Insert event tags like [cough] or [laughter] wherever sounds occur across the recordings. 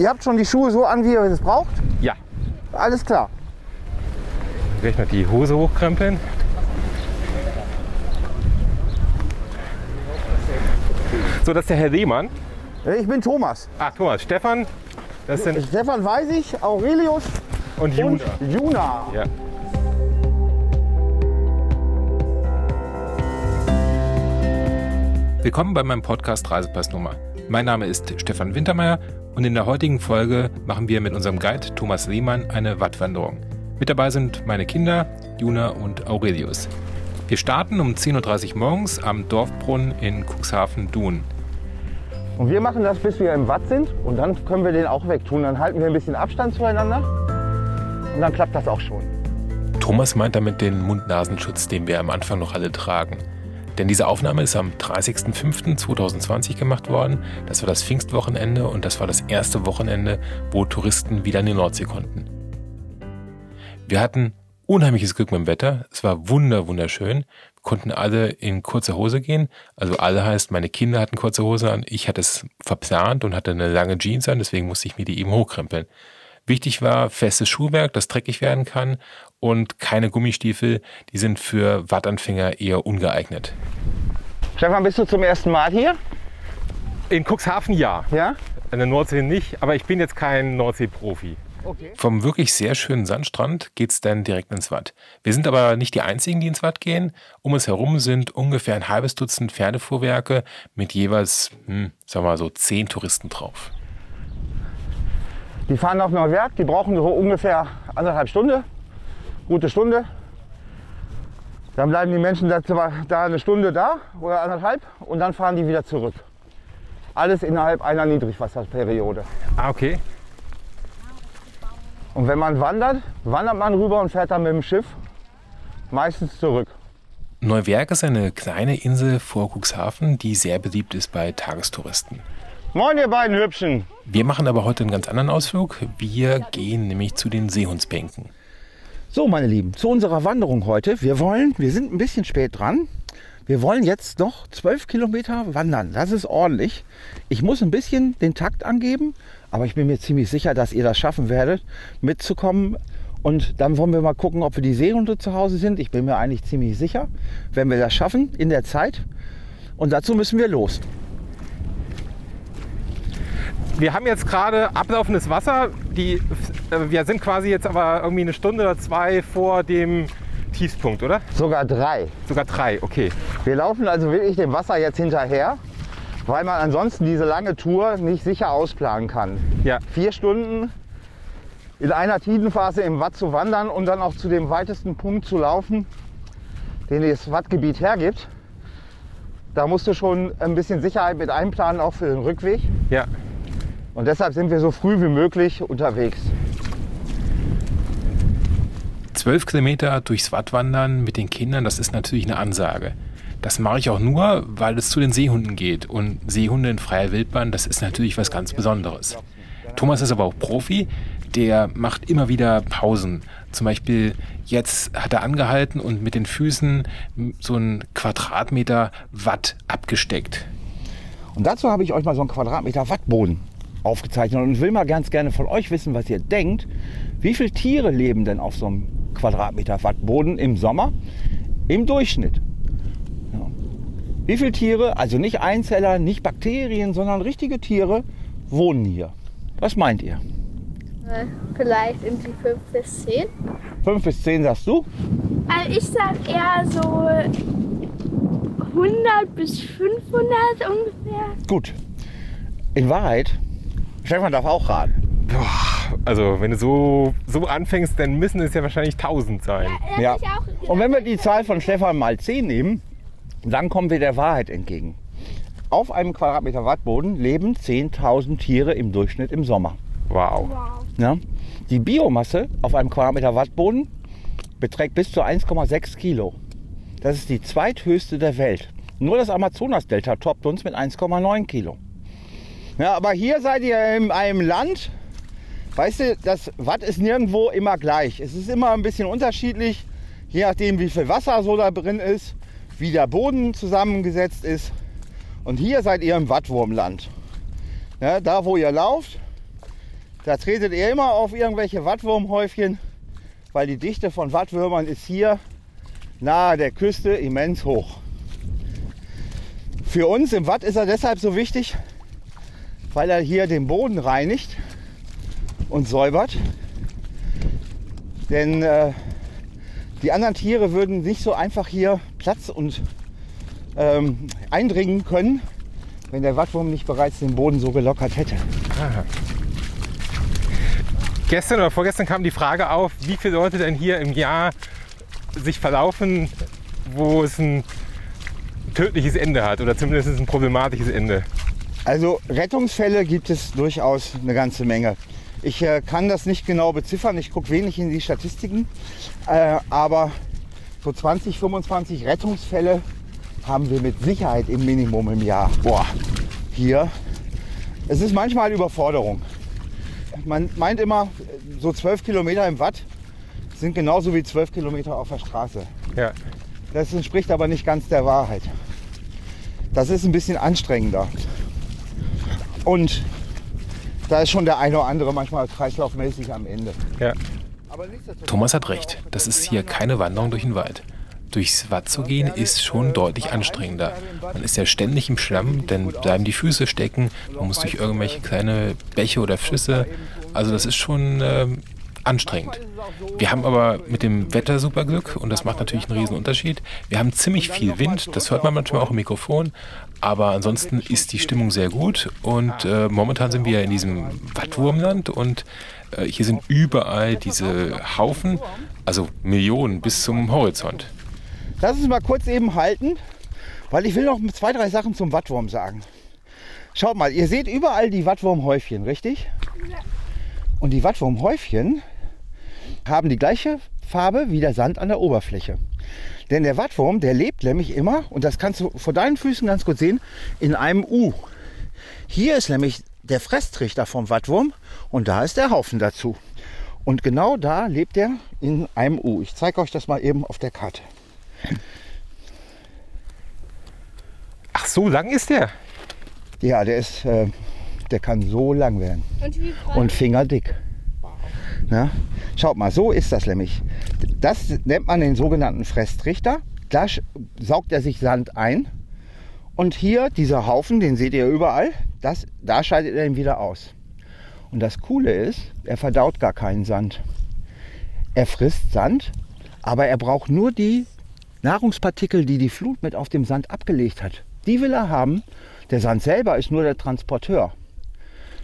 Ihr habt schon die Schuhe so an, wie ihr es braucht? Ja. Alles klar. Gleich noch die Hose hochkrempeln. So, das ist der Herr Lehmann. Ich bin Thomas. Ah, Thomas, Stefan, das sind Stefan weiß ich, Aurelius und Juna. und Juna. Ja. Willkommen bei meinem Podcast Reisepassnummer. Mein Name ist Stefan Wintermeyer und in der heutigen Folge machen wir mit unserem Guide Thomas Lehmann eine Wattwanderung. Mit dabei sind meine Kinder, Juna und Aurelius. Wir starten um 10.30 Uhr morgens am Dorfbrunnen in Cuxhaven-Dun. Und wir machen das, bis wir im Watt sind und dann können wir den auch wegtun. Dann halten wir ein bisschen Abstand zueinander und dann klappt das auch schon. Thomas meint damit den Mund-Nasenschutz, den wir am Anfang noch alle tragen. Denn diese Aufnahme ist am 30.05.2020 gemacht worden. Das war das Pfingstwochenende und das war das erste Wochenende, wo Touristen wieder in die Nordsee konnten. Wir hatten unheimliches Glück mit dem Wetter. Es war wunder, wunderschön. Wir konnten alle in kurzer Hose gehen. Also alle heißt, meine Kinder hatten kurze Hose an. Ich hatte es verplant und hatte eine lange Jeans an, deswegen musste ich mir die eben hochkrempeln. Wichtig war festes Schuhwerk, das dreckig werden kann und keine Gummistiefel, die sind für Wattanfänger eher ungeeignet. Stefan, bist du zum ersten Mal hier? In Cuxhaven ja, Ja? in der Nordsee nicht, aber ich bin jetzt kein Nordsee-Profi. Okay. Vom wirklich sehr schönen Sandstrand geht's dann direkt ins Watt. Wir sind aber nicht die einzigen, die ins Watt gehen. Um uns herum sind ungefähr ein halbes Dutzend Pferdefuhrwerke mit jeweils, hm, sagen wir mal so, zehn Touristen drauf. Die fahren nach Neuwerk, die brauchen so ungefähr anderthalb Stunden, gute Stunde. Dann bleiben die Menschen da, eine Stunde da oder anderthalb und dann fahren die wieder zurück. Alles innerhalb einer Niedrigwasserperiode. Ah, okay. Und wenn man wandert, wandert man rüber und fährt dann mit dem Schiff meistens zurück. Neuwerk ist eine kleine Insel vor Cuxhaven, die sehr beliebt ist bei Tagestouristen. Moin ihr beiden Hübschen. Wir machen aber heute einen ganz anderen Ausflug. Wir gehen nämlich zu den Seehundsbänken. So, meine Lieben, zu unserer Wanderung heute. Wir wollen, wir sind ein bisschen spät dran. Wir wollen jetzt noch 12 Kilometer wandern. Das ist ordentlich. Ich muss ein bisschen den Takt angeben, aber ich bin mir ziemlich sicher, dass ihr das schaffen werdet, mitzukommen. Und dann wollen wir mal gucken, ob wir die Seehunde zu Hause sind. Ich bin mir eigentlich ziemlich sicher, wenn wir das schaffen in der Zeit. Und dazu müssen wir los. Wir haben jetzt gerade ablaufendes Wasser. Die, äh, wir sind quasi jetzt aber irgendwie eine Stunde oder zwei vor dem Tiefpunkt, oder? Sogar drei. Sogar drei, okay. Wir laufen also wirklich dem Wasser jetzt hinterher, weil man ansonsten diese lange Tour nicht sicher ausplanen kann. Ja, Vier Stunden in einer Tidenphase im Watt zu wandern und dann auch zu dem weitesten Punkt zu laufen, den das Wattgebiet hergibt. Da musst du schon ein bisschen Sicherheit mit einplanen, auch für den Rückweg. ja. Und deshalb sind wir so früh wie möglich unterwegs. Zwölf Kilometer durchs Watt wandern mit den Kindern, das ist natürlich eine Ansage. Das mache ich auch nur, weil es zu den Seehunden geht. Und Seehunde in freier Wildbahn, das ist natürlich was ganz Besonderes. Thomas ist aber auch Profi, der macht immer wieder Pausen. Zum Beispiel jetzt hat er angehalten und mit den Füßen so einen Quadratmeter Watt abgesteckt. Und dazu habe ich euch mal so einen Quadratmeter Wattboden aufgezeichnet und will mal ganz gerne von euch wissen, was ihr denkt. Wie viele Tiere leben denn auf so einem Quadratmeter Wattboden im Sommer im Durchschnitt? Ja. Wie viele Tiere, also nicht Einzeller, nicht Bakterien, sondern richtige Tiere, wohnen hier? Was meint ihr? Äh, Vielleicht irgendwie 5 bis 10. Fünf bis zehn sagst du? Also ich sag eher so 100 bis 500 ungefähr. Gut. In Wahrheit, Stefan darf auch raten. Boah, also wenn du so, so anfängst, dann müssen es ja wahrscheinlich 1000 sein. Ja. auch Und wenn wir die Zahl von Stefan mal 10 nehmen, dann kommen wir der Wahrheit entgegen. Auf einem Quadratmeter Wattboden leben 10.000 Tiere im Durchschnitt im Sommer. Wow. Wow. Ja? Die Biomasse auf einem Quadratmeter Wattboden beträgt bis zu 1,6 Kilo. Das ist die zweithöchste der Welt. Nur das Amazonas-Delta toppt uns mit 1,9 Kilo. Ja, aber hier seid ihr in einem Land, weißt du, das Watt ist nirgendwo immer gleich. Es ist immer ein bisschen unterschiedlich, je nachdem wie viel Wasser so da drin ist, wie der Boden zusammengesetzt ist. Und hier seid ihr im Wattwurmland. Ja, da wo ihr lauft, Da tretet ihr immer auf irgendwelche Wattwurmhäufchen, weil die Dichte von Wattwürmern ist hier nahe der Küste immens hoch. Für uns im Watt ist er deshalb so wichtig, weil er hier den Boden reinigt und säubert. Denn äh, die anderen Tiere würden nicht so einfach hier Platz und ähm, eindringen können, wenn der Wattwurm nicht bereits den Boden so gelockert hätte. Gestern oder vorgestern kam die Frage auf, wie viele Leute denn hier im Jahr sich verlaufen, wo es ein tödliches Ende hat oder zumindest ein problematisches Ende. Also Rettungsfälle gibt es durchaus eine ganze Menge. Ich äh, kann das nicht genau beziffern, ich gucke wenig in die Statistiken, äh, aber so 20, 25 Rettungsfälle haben wir mit Sicherheit im Minimum im Jahr. Boah, hier. Es ist manchmal Überforderung. Man meint immer, so 12 Kilometer im Watt sind genauso wie 12 Kilometer auf der Straße. Ja. Das entspricht aber nicht ganz der Wahrheit. Das ist ein bisschen anstrengender. Und da ist schon der eine oder andere manchmal kreislaufmäßig am Ende. Ja. Thomas hat recht, das ist hier keine Wanderung durch den Wald. Durchs Watt zu gehen ist schon deutlich anstrengender. Man ist ja ständig im Schlamm, denn bleiben die Füße stecken, man muss durch irgendwelche kleine Bäche oder Flüsse. Also das ist schon ähm, anstrengend. Wir haben aber mit dem Wetter super Glück und das macht natürlich einen riesen Unterschied. Wir haben ziemlich viel Wind, das hört man manchmal auch im Mikrofon, aber ansonsten ist die Stimmung sehr gut und äh, momentan sind wir in diesem Wattwurmland und äh, hier sind überall diese Haufen, also Millionen bis zum Horizont. Lass uns mal kurz eben halten, weil ich will noch zwei, drei Sachen zum Wattwurm sagen. Schaut mal, ihr seht überall die Wattwurmhäufchen, richtig? Und die Wattwurmhäufchen haben die gleiche Farbe wie der Sand an der Oberfläche. Denn der Wattwurm, der lebt nämlich immer, und das kannst du vor deinen Füßen ganz gut sehen, in einem U. Hier ist nämlich der Fresstrichter vom Wattwurm und da ist der Haufen dazu. Und genau da lebt er in einem U. Ich zeige euch das mal eben auf der Karte. Ach, so lang ist der? Ja, der ist, äh, der kann so lang werden Und und fingerdick. Na? Schaut mal, so ist das nämlich. Das nennt man den sogenannten Fresstrichter. Da saugt er sich Sand ein. Und hier, dieser Haufen, den seht ihr überall, das, da scheidet er ihn wieder aus. Und das Coole ist, er verdaut gar keinen Sand. Er frisst Sand, aber er braucht nur die Nahrungspartikel, die die Flut mit auf dem Sand abgelegt hat. Die will er haben. Der Sand selber ist nur der Transporteur.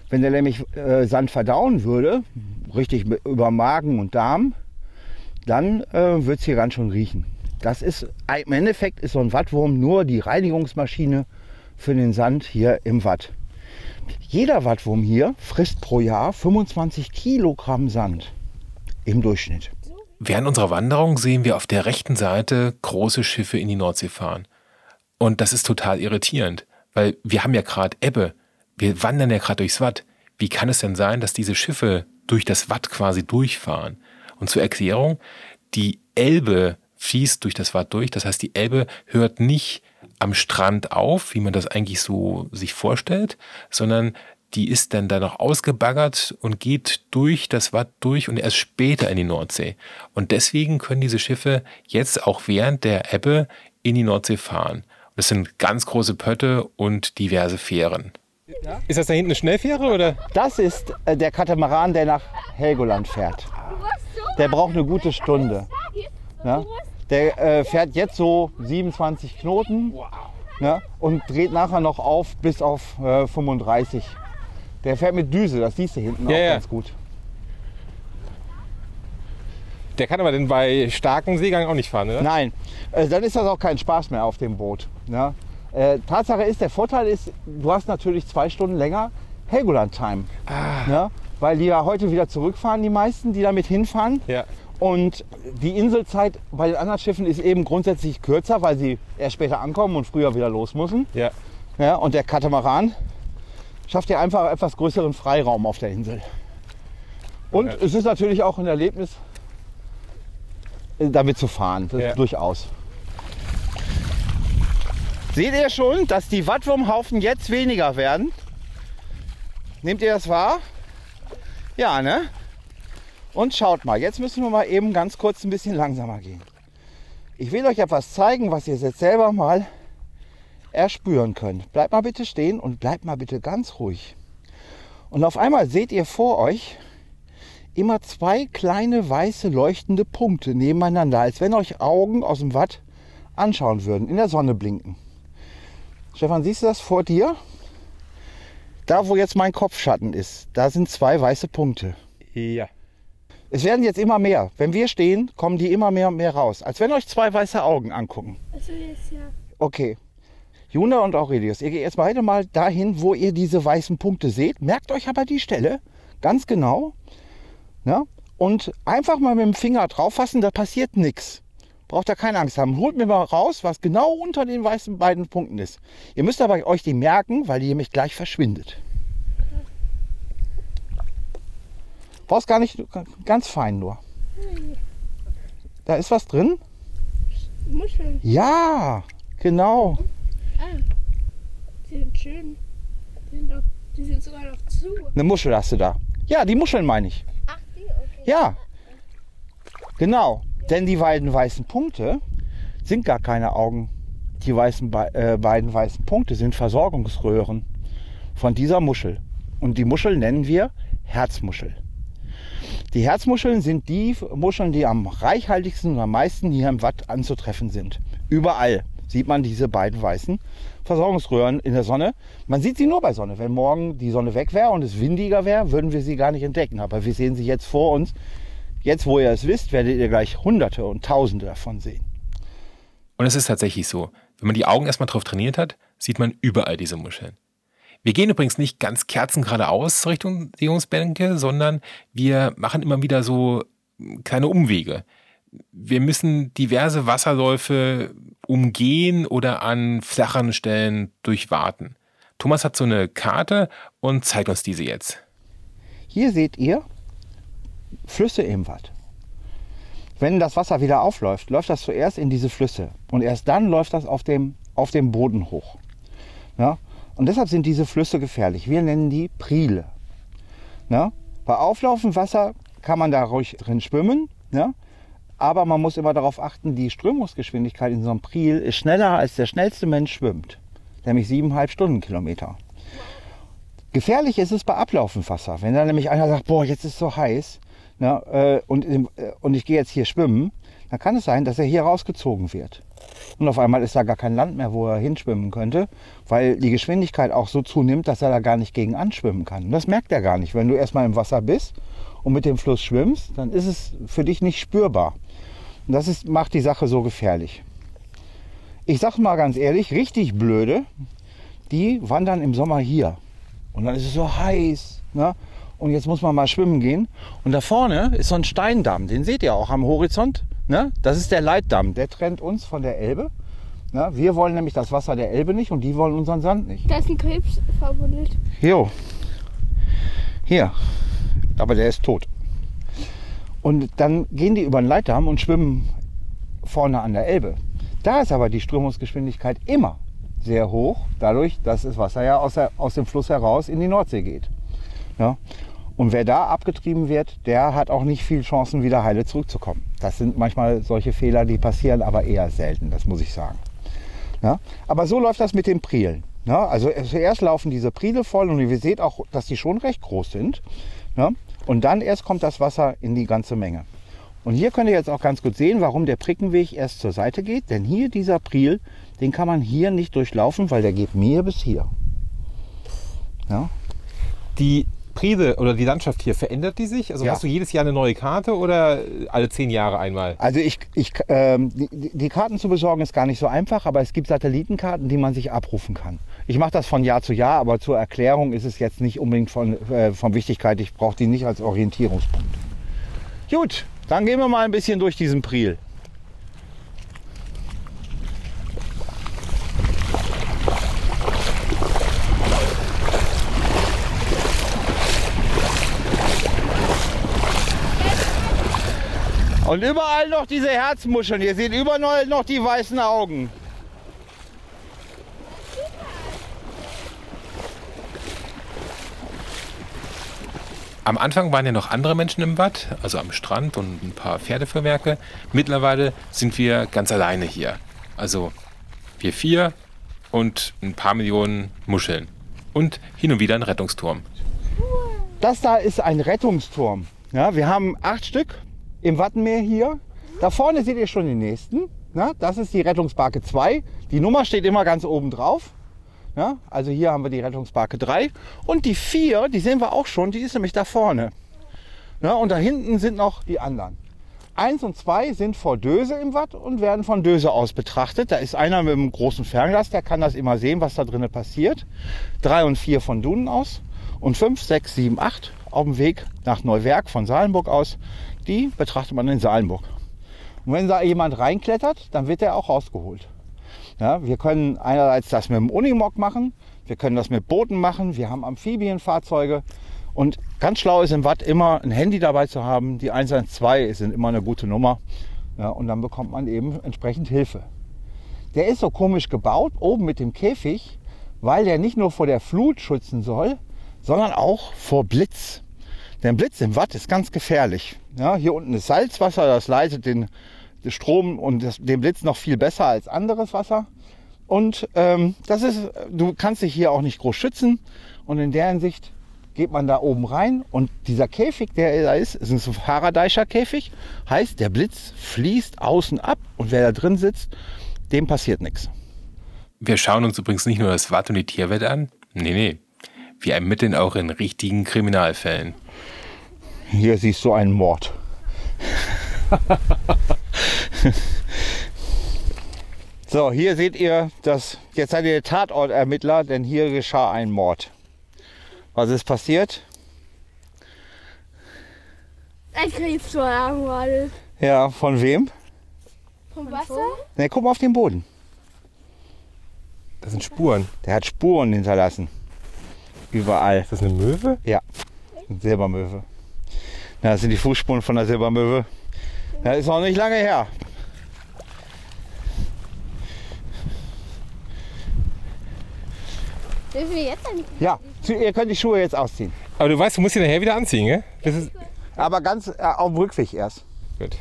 Wenn er nämlich äh, Sand verdauen würde, richtig über Magen und Darm, dann äh, wird es hier ganz schön riechen. Das ist, im Endeffekt ist so ein Wattwurm nur die Reinigungsmaschine für den Sand hier im Watt. Jeder Wattwurm hier frisst pro Jahr 25 Kilogramm Sand im Durchschnitt. Während unserer Wanderung sehen wir auf der rechten Seite große Schiffe in die Nordsee fahren. Und das ist total irritierend, weil wir haben ja gerade Ebbe. Wir wandern ja gerade durchs Watt. Wie kann es denn sein, dass diese Schiffe durch das Watt quasi durchfahren? Und zur Erklärung, die Elbe fließt durch das Watt durch. Das heißt, die Elbe hört nicht am Strand auf, wie man das eigentlich so sich vorstellt, sondern die ist dann da noch ausgebaggert und geht durch das Watt durch und erst später in die Nordsee. Und deswegen können diese Schiffe jetzt auch während der Ebbe in die Nordsee fahren. Das sind ganz große Pötte und diverse Fähren. Ist das da hinten eine Schnellfähre oder? Das ist äh, der Katamaran, der nach Helgoland fährt. Der braucht eine gute Stunde. Ja? Der äh, fährt jetzt so 27 Knoten ne? und dreht nachher noch auf bis auf äh, 35. Der fährt mit Düse, das siehst du hinten Ja, auch ja. ganz gut. Der kann aber denn bei starkem Seegang auch nicht fahren, oder? Nein, äh, dann ist das auch kein Spaß mehr auf dem Boot. Ne? Äh, Tatsache ist, der Vorteil ist, du hast natürlich zwei Stunden länger Helgoland-Time. Ne? Weil die ja heute wieder zurückfahren, die meisten, die damit hinfahren. Ja. Und die Inselzeit bei den anderen Schiffen ist eben grundsätzlich kürzer, weil sie erst später ankommen und früher wieder los müssen. Ja. Ja, und der Katamaran schafft dir einfach etwas größeren Freiraum auf der Insel. Und Ja. es ist natürlich auch ein Erlebnis, äh, damit zu fahren. Ja. Durchaus. Seht ihr schon, dass die Wattwurmhaufen jetzt weniger werden? Nehmt ihr das wahr? Ja, ne? Und schaut mal, jetzt müssen wir mal eben ganz kurz ein bisschen langsamer gehen. Ich will euch etwas zeigen, was ihr jetzt selber mal erspüren könnt. Bleibt mal bitte stehen und bleibt mal bitte ganz ruhig. Und auf einmal seht ihr vor euch immer zwei kleine weiße leuchtende Punkte nebeneinander, als wenn euch Augen aus dem Watt anschauen würden, in der Sonne blinken. Stefan, siehst du das vor dir? Da, wo jetzt mein Kopfschatten ist, da sind zwei weiße Punkte. Ja. Es werden jetzt immer mehr. Wenn wir stehen, kommen die immer mehr und mehr raus. Als wenn euch zwei weiße Augen angucken. Also jetzt ja. Okay. Juna und Aurelius, ihr geht jetzt beide mal dahin, wo ihr diese weißen Punkte seht. Merkt euch aber die Stelle ganz genau. Ja? Und einfach mal mit dem Finger drauf fassen, da passiert nichts. Braucht ihr keine Angst haben. Holt mir mal raus, was genau unter den weißen beiden Punkten ist. Ihr müsst aber euch die merken, weil die nämlich gleich verschwindet. Brauchst gar nicht, ganz fein nur. Da ist was drin? Muscheln. Ja, genau. Ah, die sind schön. Die sind, doch, die sind sogar noch zu. Eine Muschel hast du da. Ja, die Muscheln meine ich. Ach, die? Okay. Ja, genau. Denn die beiden weißen Punkte sind gar keine Augen. Die weißen, äh, beiden weißen Punkte sind Versorgungsröhren von dieser Muschel. Und die Muschel nennen wir Herzmuschel. Die Herzmuscheln sind die Muscheln, die am reichhaltigsten und am meisten hier im Watt anzutreffen sind. Überall sieht man diese beiden weißen Versorgungsröhren in der Sonne. Man sieht sie nur bei Sonne. Wenn morgen die Sonne weg wäre und es windiger wäre, würden wir sie gar nicht entdecken. Aber wir sehen sie jetzt vor uns. Jetzt, wo ihr es wisst, werdet ihr gleich Hunderte und Tausende davon sehen. Und es ist tatsächlich so. Wenn man die Augen erstmal drauf trainiert hat, sieht man überall diese Muscheln. Wir gehen übrigens nicht ganz kerzengeradeaus Richtung Seehungsbänke, sondern wir machen immer wieder so kleine Umwege. Wir müssen diverse Wasserläufe umgehen oder an flacheren Stellen durchwarten. Thomas hat so eine Karte und zeigt uns diese jetzt. Hier seht ihr Flüsse im Watt. Wenn das Wasser wieder aufläuft, läuft das zuerst in diese Flüsse und erst dann läuft das auf dem, auf dem Boden hoch. Ja? Und deshalb sind diese Flüsse gefährlich. Wir nennen die Priele. Ja? Bei auflaufendem Wasser kann man da ruhig drin schwimmen, ja? aber man muss immer darauf achten, die Strömungsgeschwindigkeit in so einem Priel ist schneller als der schnellste Mensch schwimmt, nämlich siebeneinhalb Stundenkilometer. Gefährlich ist es bei ablaufendem Wasser. Wenn da nämlich einer sagt, boah, jetzt ist es so heiß ne, äh, und, äh, und ich gehe jetzt hier schwimmen, dann kann es sein, dass er hier rausgezogen wird. Und auf einmal ist da gar kein Land mehr, wo er hinschwimmen könnte, weil die Geschwindigkeit auch so zunimmt, dass er da gar nicht gegen anschwimmen kann. Und das merkt er gar nicht. Wenn du erstmal im Wasser bist und mit dem Fluss schwimmst, dann ist es für dich nicht spürbar. Und das ist, macht die Sache so gefährlich. Ich sag mal ganz ehrlich, richtig blöde, die wandern im Sommer hier. Und dann ist es so heiß. Ne? Und jetzt muss man mal schwimmen gehen. Und da vorne ist so ein Steindamm, den seht ihr auch am Horizont. Ne? Das ist der Leitdamm, der trennt uns von der Elbe. Ne? Wir wollen nämlich das Wasser der Elbe nicht und die wollen unseren Sand nicht. Da ist ein Krebs verbuddelt. Jo. Hier. Aber der ist tot. Und dann gehen die über den Leitdamm und schwimmen vorne an der Elbe. Da ist aber die Strömungsgeschwindigkeit immer sehr hoch, dadurch, dass das Wasser ja aus, der, aus dem Fluss heraus in die Nordsee geht. Ja? Und wer da abgetrieben wird, der hat auch nicht viel Chancen, wieder heile zurückzukommen. Das sind manchmal solche Fehler, die passieren, aber eher selten, das muss ich sagen. Ja? Aber so läuft das mit den Prielen. Ja? Also zuerst laufen diese Priele voll und ihr seht auch, dass die schon recht groß sind. Ja? Und dann erst kommt das Wasser in die ganze Menge. Und hier könnt ihr jetzt auch ganz gut sehen, warum der Prickenweg erst zur Seite geht. Denn hier dieser Priel, den kann man hier nicht durchlaufen, weil der geht mir bis hier. Ja? Die Prise oder die Landschaft hier, verändert die sich? Also Ja. hast du jedes Jahr eine neue Karte oder alle zehn Jahre einmal? Also ich, ich, ähm, die, die Karten zu besorgen ist gar nicht so einfach, aber es gibt Satellitenkarten, die man sich abrufen kann. Ich mache das von Jahr zu Jahr, aber zur Erklärung ist es jetzt nicht unbedingt von, äh, von Wichtigkeit. Ich brauche die nicht als Orientierungspunkt. Gut, dann gehen wir mal ein bisschen durch diesen Priel. Und überall noch diese Herzmuscheln. Ihr seht überall noch die weißen Augen. Am Anfang waren ja noch andere Menschen im Watt, also am Strand und ein paar Pferdefuhrwerke. Mittlerweile sind wir ganz alleine hier. Also wir vier und ein paar Millionen Muscheln. Und hin und wieder ein Rettungsturm. Das da ist ein Rettungsturm. Ja, wir haben acht Stück im Wattenmeer hier. Da vorne seht ihr schon den nächsten. Ja, das ist die Rettungsbarke 2. Die Nummer steht immer ganz oben drauf. Ja, also hier haben wir die Rettungsbarke 3. Und die 4, die sehen wir auch schon, die ist nämlich da vorne. Ja, und da hinten sind noch die anderen. Eins und zwei sind vor Döse im Watt und werden von Döse aus betrachtet. Da ist einer mit einem großen Fernglas, der kann das immer sehen, was da drinnen passiert. Drei und vier von Dunen aus. Und fünf, sechs, sieben, acht auf dem Weg nach Neuwerk von Salenburg aus. Die betrachtet man in Salenburg. Und wenn da jemand reinklettert, dann wird er auch rausgeholt. Ja, wir können einerseits das mit dem Unimog machen, wir können das mit Booten machen, wir haben Amphibienfahrzeuge. Und ganz schlau ist im Watt immer ein Handy dabei zu haben. Die 112 sind immer eine gute Nummer. Ja, und dann bekommt man eben entsprechend Hilfe. Der ist so komisch gebaut, oben mit dem Käfig, weil der nicht nur vor der Flut schützen soll, sondern auch vor Blitz. Denn Blitz im Watt ist ganz gefährlich. Ja, hier unten ist Salzwasser, das leitet den, den Strom und das, den Blitz noch viel besser als anderes Wasser. Und ähm, das ist, du kannst dich hier auch nicht groß schützen. Und in der Hinsicht geht man da oben rein und dieser Käfig, der da ist, ist ein Faraday'scher Käfig. Heißt, der Blitz fließt außen ab und wer da drin sitzt, dem passiert nichts. Wir schauen uns übrigens nicht nur das Watt und die Tierwelt an. Nee, nee. Wir ermitteln auch in richtigen Kriminalfällen. Hier siehst du einen Mord. [laughs] so, hier seht ihr, dass jetzt seid ihr Tatortermittler, denn hier geschah ein Mord. Was ist passiert? Ein Krebsvorlagen war das. Ja, von wem? Vom Wasser? Ne, guck mal auf den Boden. Das sind Spuren. Der hat Spuren hinterlassen. Überall. Ist das eine Möwe? Ja, eine Silbermöwe. Na, das sind die Fußspuren von der Silbermöwe. Das ist noch nicht lange her. Dürfen wir jetzt eigentlich? Ja, ihr könnt die Schuhe jetzt ausziehen. Aber du weißt, du musst sie nachher wieder anziehen, gell? Das ist Aber ganz äh, auf dem Rückweg erst. gut.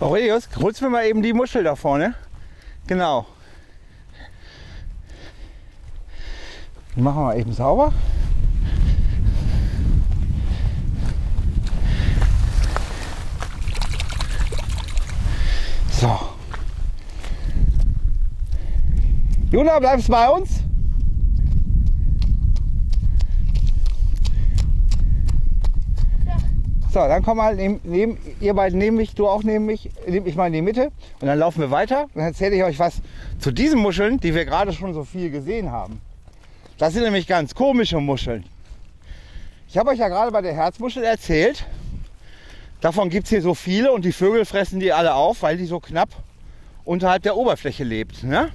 Aurelius, holst mir mal eben die Muschel da vorne. Genau. Die machen wir mal eben sauber. So. Juna, bleibst bei uns? So, dann komm mal neben, neben, ihr beiden neben mich, du auch neben mich, nehme ich mal in die Mitte und dann laufen wir weiter. Dann erzähle ich euch was zu diesen Muscheln, die wir gerade schon so viel gesehen haben. Das sind nämlich ganz komische Muscheln. Ich habe euch ja gerade bei der Herzmuschel erzählt, davon gibt es hier so viele und die Vögel fressen die alle auf, weil die so knapp unterhalb der Oberfläche lebt. Ne?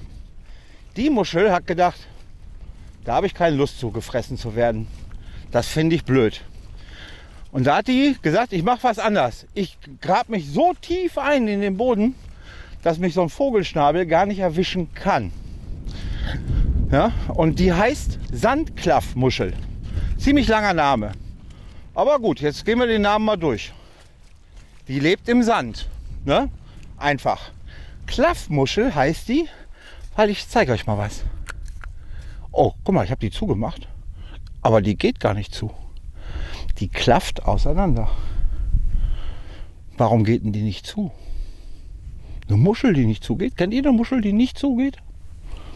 Die Muschel hat gedacht, da habe ich keine Lust zu, gefressen zu werden. Das finde ich blöd. Und da hat die gesagt, ich mache was anders. Ich grab mich so tief ein in den Boden, dass mich so ein Vogelschnabel gar nicht erwischen kann. Ja, und die heißt Sandklaffmuschel. Ziemlich langer Name. Aber gut, jetzt gehen wir den Namen mal durch. Die lebt im Sand. Ne? Einfach. Klaffmuschel heißt die, weil ich zeige euch mal was. Oh, guck mal, ich habe die zugemacht. Aber die geht gar nicht zu die klafft auseinander. Warum geht denn die nicht zu? Eine Muschel, die nicht zugeht? Kennt ihr eine Muschel, die nicht zugeht?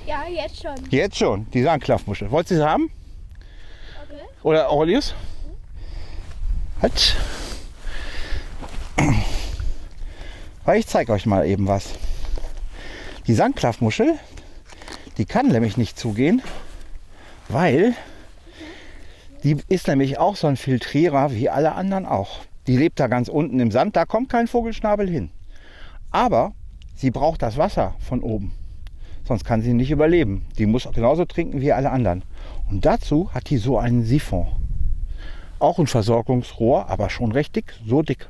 Ja, jetzt schon. Jetzt schon, die Sandklaffmuschel. Wollt ihr sie haben? Okay. Oder Aurelius? Halt. Weil ich zeige euch mal eben was. Die Sandklaffmuschel, die kann nämlich nicht zugehen, weil die ist nämlich auch so ein Filtrierer wie alle anderen auch. Die lebt da ganz unten im Sand, da kommt kein Vogelschnabel hin. Aber sie braucht das Wasser von oben. Sonst kann sie nicht überleben. Die muss genauso trinken wie alle anderen. Und dazu hat die so einen Siphon. Auch ein Versorgungsrohr, aber schon recht dick, so dick.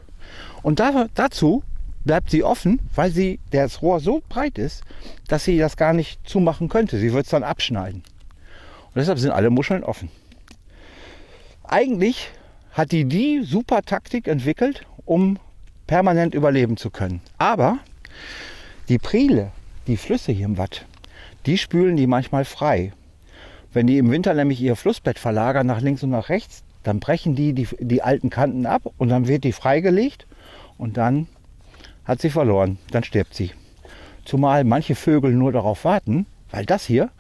Und da, dazu bleibt sie offen, weil sie, das Rohr so breit ist, dass sie das gar nicht zumachen könnte. Sie wird es dann abschneiden. Und deshalb sind alle Muscheln offen. Eigentlich hat die die super Taktik entwickelt, um permanent überleben zu können. Aber die Priele, die Flüsse hier im Watt, die spülen die manchmal frei. Wenn die im Winter nämlich ihr Flussbett verlagern nach links und nach rechts, dann brechen die, die die alten Kanten ab und dann wird die freigelegt und dann hat sie verloren, dann stirbt sie. Zumal manche Vögel nur darauf warten, weil das hier,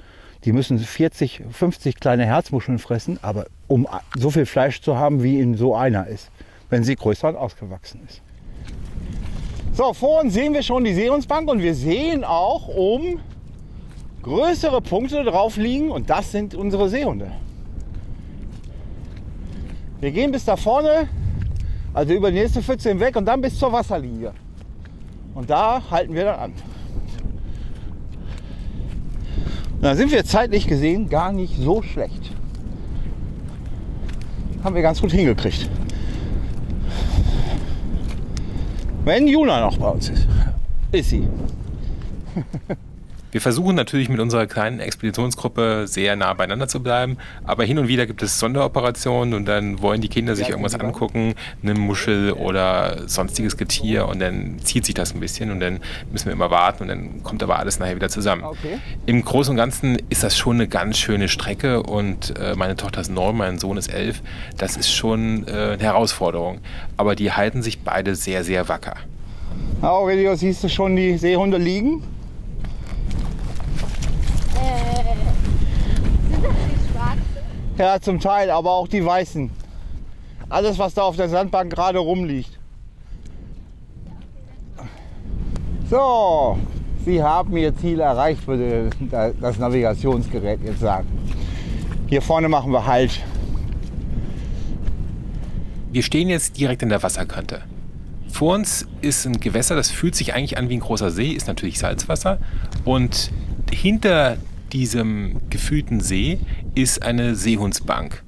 die müssen 40, 50 kleine Herzmuscheln fressen, aber um so viel Fleisch zu haben, wie in so einer ist, wenn sie größer und ausgewachsen ist. So, vor uns sehen wir schon die Seehundsbank und wir sehen auch oben größere Punkte drauf liegen und das sind unsere Seehunde. Wir gehen bis da vorne, also über die nächste Pfütze hinweg und dann bis zur Wasserlinie. Und da halten wir dann an. Da sind wir zeitlich gesehen gar nicht so schlecht. Haben wir ganz gut hingekriegt. Wenn Juna noch bei uns ist, ist sie. [laughs] Wir versuchen natürlich mit unserer kleinen Expeditionsgruppe sehr nah beieinander zu bleiben, aber hin und wieder gibt es Sonderoperationen und dann wollen die Kinder sich irgendwas genau. angucken, eine Muschel oder sonstiges Getier und dann zieht sich das ein bisschen und dann müssen wir immer warten und dann kommt aber alles nachher wieder zusammen. Okay. Im Großen und Ganzen ist das schon eine ganz schöne Strecke und äh, meine Tochter ist neun, mein Sohn ist elf. Das ist schon äh, eine Herausforderung, aber die halten sich beide sehr, sehr wacker. Na, Aurelio, siehst du schon die Seehunde liegen? Äh, sind das die schwarzen? Ja, zum Teil, aber auch die weißen. Alles, was da auf der Sandbank gerade rumliegt. So, Sie haben Ihr Ziel erreicht, würde das Navigationsgerät jetzt sagen. Hier vorne machen wir Halt. Wir stehen jetzt direkt an der Wasserkante. Vor uns ist ein Gewässer, das fühlt sich eigentlich an wie ein großer See, ist natürlich Salzwasser. Und hinter diesem gefühlten See ist eine Seehundsbank.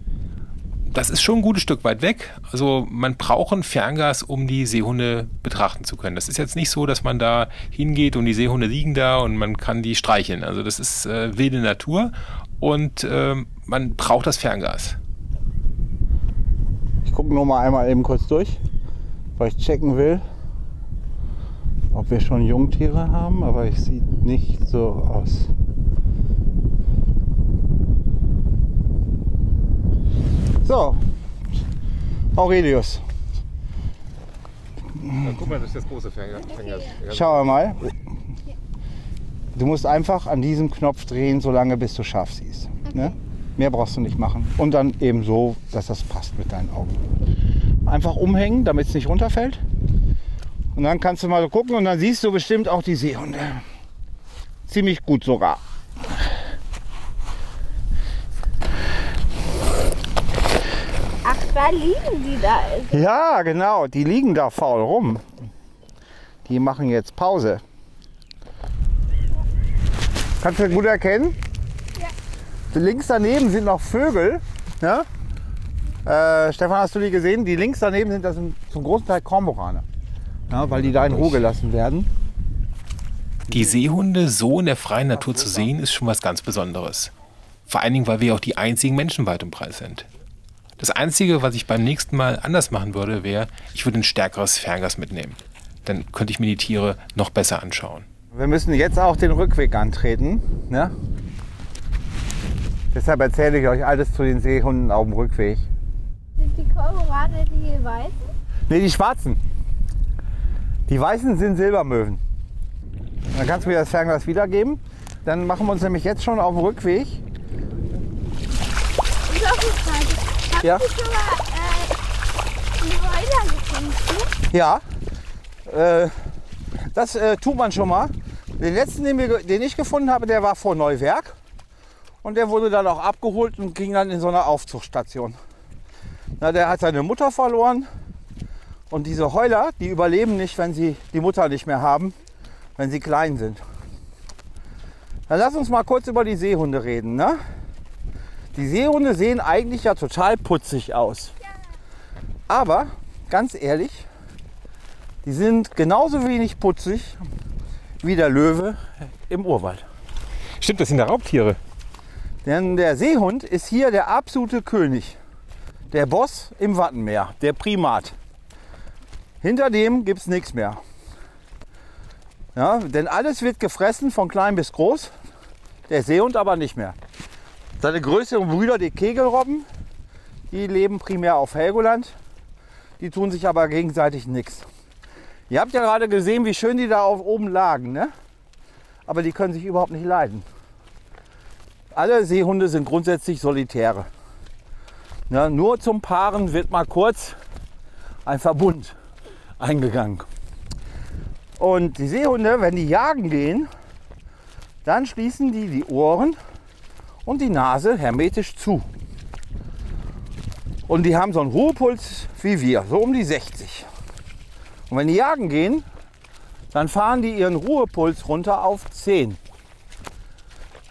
Das ist schon ein gutes Stück weit weg. Also man braucht ein Ferngas, um die Seehunde betrachten zu können. Das ist jetzt nicht so, dass man da hingeht und die Seehunde liegen da und man kann die streicheln. Also das ist äh, wilde Natur und ähm, man braucht das Ferngas. Ich gucke nur mal einmal eben kurz durch, weil ich checken will, ob wir schon Jungtiere haben, aber es sieht nicht so aus. So, Aurelius, guck mal, das ist das große Fänger. schau mal. Du musst einfach an diesem Knopf drehen, solange bis du scharf siehst. Ne? Mehr brauchst du nicht machen. Und dann eben so, dass das passt mit deinen Augen. Einfach umhängen, damit es nicht runterfällt. Und dann kannst du mal so gucken und dann siehst du bestimmt auch die Seehunde. Ziemlich gut sogar. Da liegen die da. Ja, genau, die liegen da faul rum. Die machen jetzt Pause. Kannst du gut erkennen? Ja. Links daneben sind noch Vögel. Ja? Äh, Stefan, hast du die gesehen? Die links daneben sind das zum großen Teil Kormorane. Ja, weil die da in Ruhe gelassen werden. Die Seehunde so in der freien Natur zu sehen, ist schon was ganz Besonderes. Vor allen Dingen, weil wir auch die einzigen Menschen weit im Preis sind. Das Einzige, was ich beim nächsten Mal anders machen würde, wäre, ich würde ein stärkeres Ferngas mitnehmen. Dann könnte ich mir die Tiere noch besser anschauen. Wir müssen jetzt auch den Rückweg antreten. Ne? Deshalb erzähle ich euch alles zu den Seehunden auf dem Rückweg. Sind die Kormorane die weißen? Ne, die schwarzen. Die weißen sind Silbermöwen. Dann kannst du mir das Fernglas wiedergeben. Dann machen wir uns nämlich jetzt schon auf dem Rückweg. Ich auch eine Frage. Habt Ja. äh? Ja, äh, das äh, tut man schon mal. Den letzten, den, wir, den ich gefunden habe, der war vor Neuwerk. Und der wurde dann auch abgeholt und ging dann in so eine Aufzuchtstation. Na, der hat seine Mutter verloren. Und diese Heuler, die überleben nicht, wenn sie die Mutter nicht mehr haben, wenn sie klein sind. Dann lass uns mal kurz über die Seehunde reden. Ne? Die Seehunde sehen eigentlich ja total putzig aus. Aber ganz ehrlich, die sind genauso wenig putzig wie der Löwe im Urwald. Stimmt, das sind ja Raubtiere. Denn der Seehund ist hier der absolute König der Boss im Wattenmeer, der Primat. Hinter dem gibt es nichts mehr. Ja, denn alles wird gefressen von klein bis groß, der Seehund aber nicht mehr. Seine größeren Brüder, die Kegelrobben, die leben primär auf Helgoland. Die tun sich aber gegenseitig nichts. Ihr habt ja gerade gesehen, wie schön die da oben lagen. Ne? Aber die können sich überhaupt nicht leiden. Alle Seehunde sind grundsätzlich Solitäre. Ja, nur zum Paaren wird mal kurz ein Verbund eingegangen. Und die Seehunde, wenn die jagen gehen, dann schließen die die Ohren und die Nase hermetisch zu. Und die haben so einen Ruhepuls wie wir, so um die 60. Und wenn die jagen gehen, dann fahren die ihren Ruhepuls runter auf 10.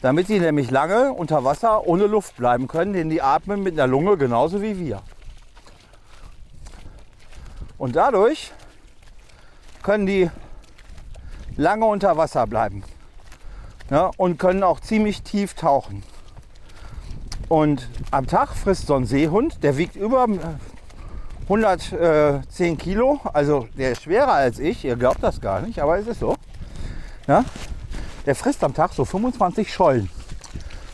Damit sie nämlich lange unter Wasser ohne Luft bleiben können, denn die atmen mit einer Lunge genauso wie wir. Und dadurch können die lange unter Wasser bleiben ja, und können auch ziemlich tief tauchen. Und am Tag frisst so ein Seehund, der wiegt über 110 Kilo, also der ist schwerer als ich, ihr glaubt das gar nicht, aber es ist so. Ja, der frisst am Tag so 25 Schollen.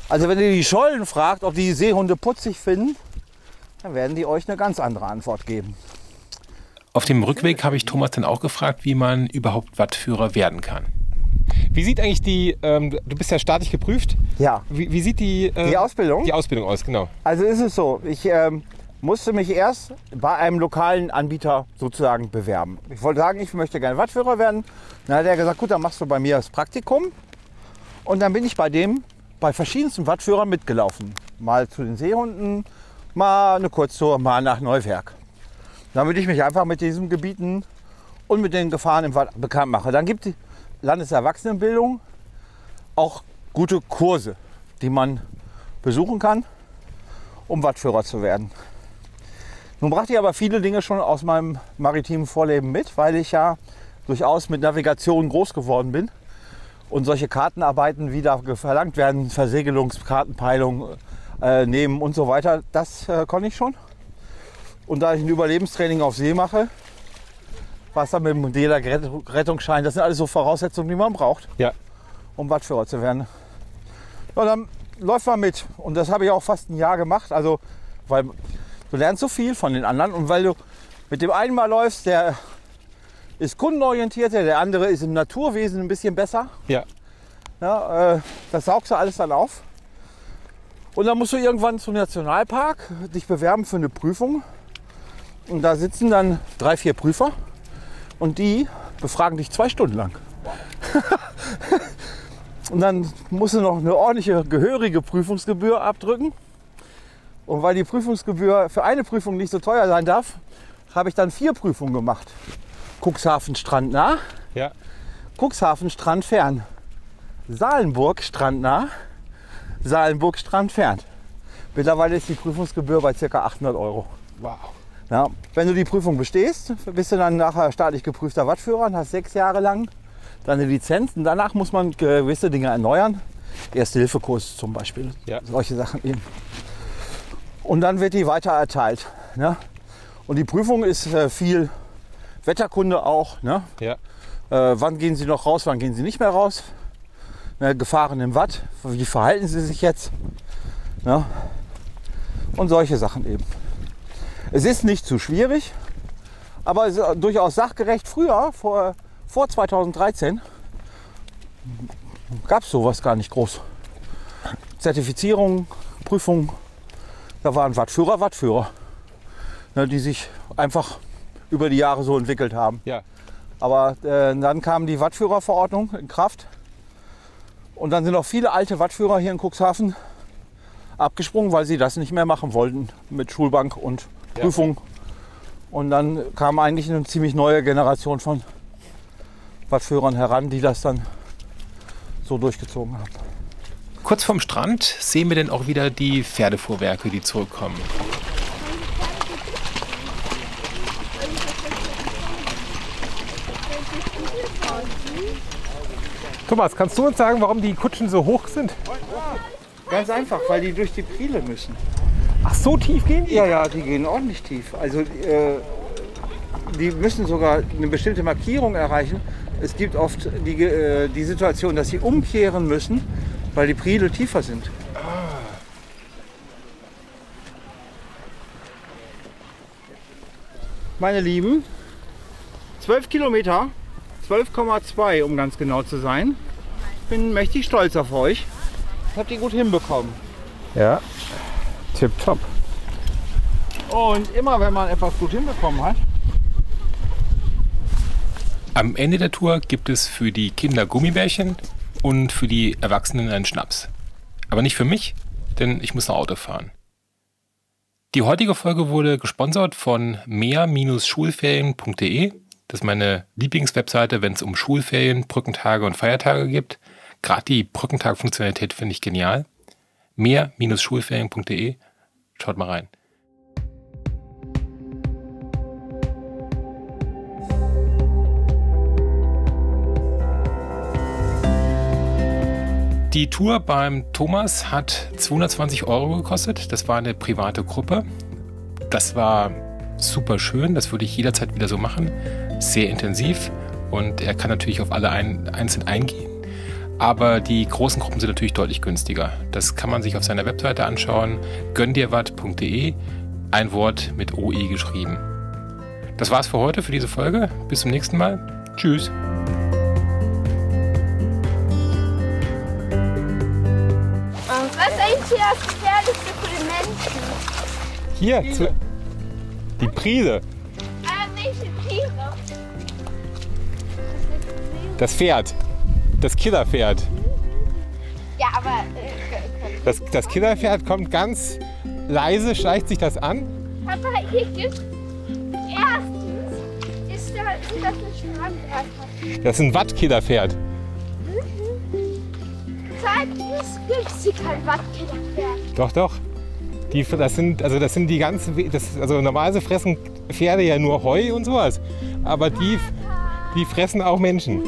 Also wenn ihr die Schollen fragt, ob die Seehunde putzig finden, dann werden die euch eine ganz andere Antwort geben. Auf dem Rückweg habe ich Thomas dann auch gefragt, wie man überhaupt Wattführer werden kann. Wie sieht eigentlich die, ähm, du bist ja staatlich geprüft. Ja, Wie, wie sieht die, äh, die Ausbildung. die Ausbildung aus? Genau. Also ist es so, ich ähm, musste mich erst bei einem lokalen Anbieter sozusagen bewerben. Ich wollte sagen, ich möchte gerne Wattführer werden. Dann hat er gesagt, gut, dann machst du bei mir das Praktikum. Und dann bin ich bei dem bei verschiedensten Wattführern mitgelaufen. Mal zu den Seehunden, mal eine Kurztour, mal nach Neuwerk. Damit ich mich einfach mit diesen Gebieten und mit den Gefahren im Watt bekannt mache. Dann gibt die Landeserwachsenenbildung auch gute Kurse, die man besuchen kann, um Wattführer zu werden. Nun brachte ich aber viele Dinge schon aus meinem maritimen Vorleben mit, weil ich ja durchaus mit Navigation groß geworden bin. Und solche Kartenarbeiten, wie da verlangt werden, Versegelungskartenpeilung äh, nehmen und so weiter, das äh, konnte ich schon. Und da ich ein Überlebenstraining auf See mache, Wasser mit dem Rettungsschein, das sind alles so Voraussetzungen, die man braucht, Ja. um Wattführer zu werden. Ja, dann läuft man mit. Und das habe ich auch fast ein Jahr gemacht. Also, weil du lernst so viel von den anderen. Und weil du mit dem einen mal läufst, der ist kundenorientierter, der andere ist im Naturwesen ein bisschen besser. Ja. Ja, äh, das saugst du alles dann auf. Und dann musst du irgendwann zum Nationalpark dich bewerben für eine Prüfung. Und da sitzen dann drei, vier Prüfer. Und die befragen dich zwei Stunden lang. [laughs] und dann musst du noch eine ordentliche, gehörige Prüfungsgebühr abdrücken. Und weil die Prüfungsgebühr für eine Prüfung nicht so teuer sein darf, habe ich dann vier Prüfungen gemacht. Cuxhaven Strand nah, Ja. Cuxhaven Strand fern. Salenburg Strand nah, Salenburg Strand fern. Mittlerweile ist die Prüfungsgebühr bei ca. 800 Euro. Wow. Ja, wenn du die Prüfung bestehst, bist du dann nachher staatlich geprüfter Wattführer und hast sechs Jahre lang deine Lizenz. Und danach muss man gewisse Dinge erneuern. Erste-Hilfe-Kurs zum Beispiel. Ja. Solche Sachen eben. Und dann wird die weiter erteilt. Ne? Und die Prüfung ist äh, viel Wetterkunde auch. Ne? Ja. Äh, wann gehen Sie noch raus, wann gehen Sie nicht mehr raus? Ne, Gefahren im Watt, wie verhalten Sie sich jetzt? Ne? Und solche Sachen eben. Es ist nicht zu schwierig, aber es ist durchaus sachgerecht. Früher, vor, vor 2013, gab es sowas gar nicht groß. Zertifizierung, Prüfung, da waren Wattführer, Wattführer, ne, die sich einfach über die Jahre so entwickelt haben. Ja. Aber äh, dann kam die Wattführerverordnung in Kraft. Und dann sind auch viele alte Wattführer hier in Cuxhaven abgesprungen, weil sie das nicht mehr machen wollten mit Schulbank und. Prüfung. Und dann kam eigentlich eine ziemlich neue Generation von Wattführern heran, die das dann so durchgezogen haben. Kurz vorm Strand sehen wir dann auch wieder die Pferdefuhrwerke, die zurückkommen. Thomas, kannst du uns sagen, warum die Kutschen so hoch sind? Ganz einfach, weil die durch die Priele müssen. Ach, so tief gehen die? Ja, ja, die gehen ordentlich tief. Also äh, die müssen sogar eine bestimmte Markierung erreichen. Es gibt oft die, äh, die Situation, dass sie umkehren müssen, weil die Priedel tiefer sind. Meine Lieben, 12 Kilometer, 12,2 um ganz genau zu sein. Bin mächtig stolz auf euch. Das habt ihr gut hinbekommen. Ja. Tipptopp. Und immer wenn man etwas gut hinbekommen hat, Am Ende der Tour gibt es für die Kinder Gummibärchen und für die Erwachsenen einen Schnaps. Aber nicht für mich, denn ich muss noch Auto fahren. Die heutige Folge wurde gesponsert von mehr-schulferien.de. Das ist meine Lieblingswebseite, wenn es um Schulferien, Brückentage und Feiertage gibt. Gerade die Brückentag-Funktionalität finde ich genial. mehr-schulferien.de. Schaut mal rein. Die Tour beim Thomas hat 220 Euro gekostet. Das war eine private Gruppe. Das war super schön. Das würde ich jederzeit wieder so machen. Sehr intensiv. Und er kann natürlich auf alle ein, einzeln eingehen. Aber die großen Gruppen sind natürlich deutlich günstiger. Das kann man sich auf seiner Webseite anschauen. gönndirwat.de. Ein Wort mit OE geschrieben. Das war's für heute, für diese Folge. Bis zum nächsten Mal. Tschüss. Was ist eigentlich hier das Gefährlichste für den Menschen? Hier, zu, die Prise, Ah, welche Tiere? das Pferd, das Killerpferd. Ja, aber äh, Das, das Killerpferd kommt ganz leise, schleicht sich das an. Papa, hier gibt erstens ist da, sind das eine Strandgreifer. Das ist ein Wattkillerpferd. Zweitens gibt es hier kein Wattkillerpferd. Doch, doch. Die, das sind, also das sind die ganz, das, also normalerweise fressen Pferde ja nur Heu und sowas. Aber die, die fressen auch Menschen.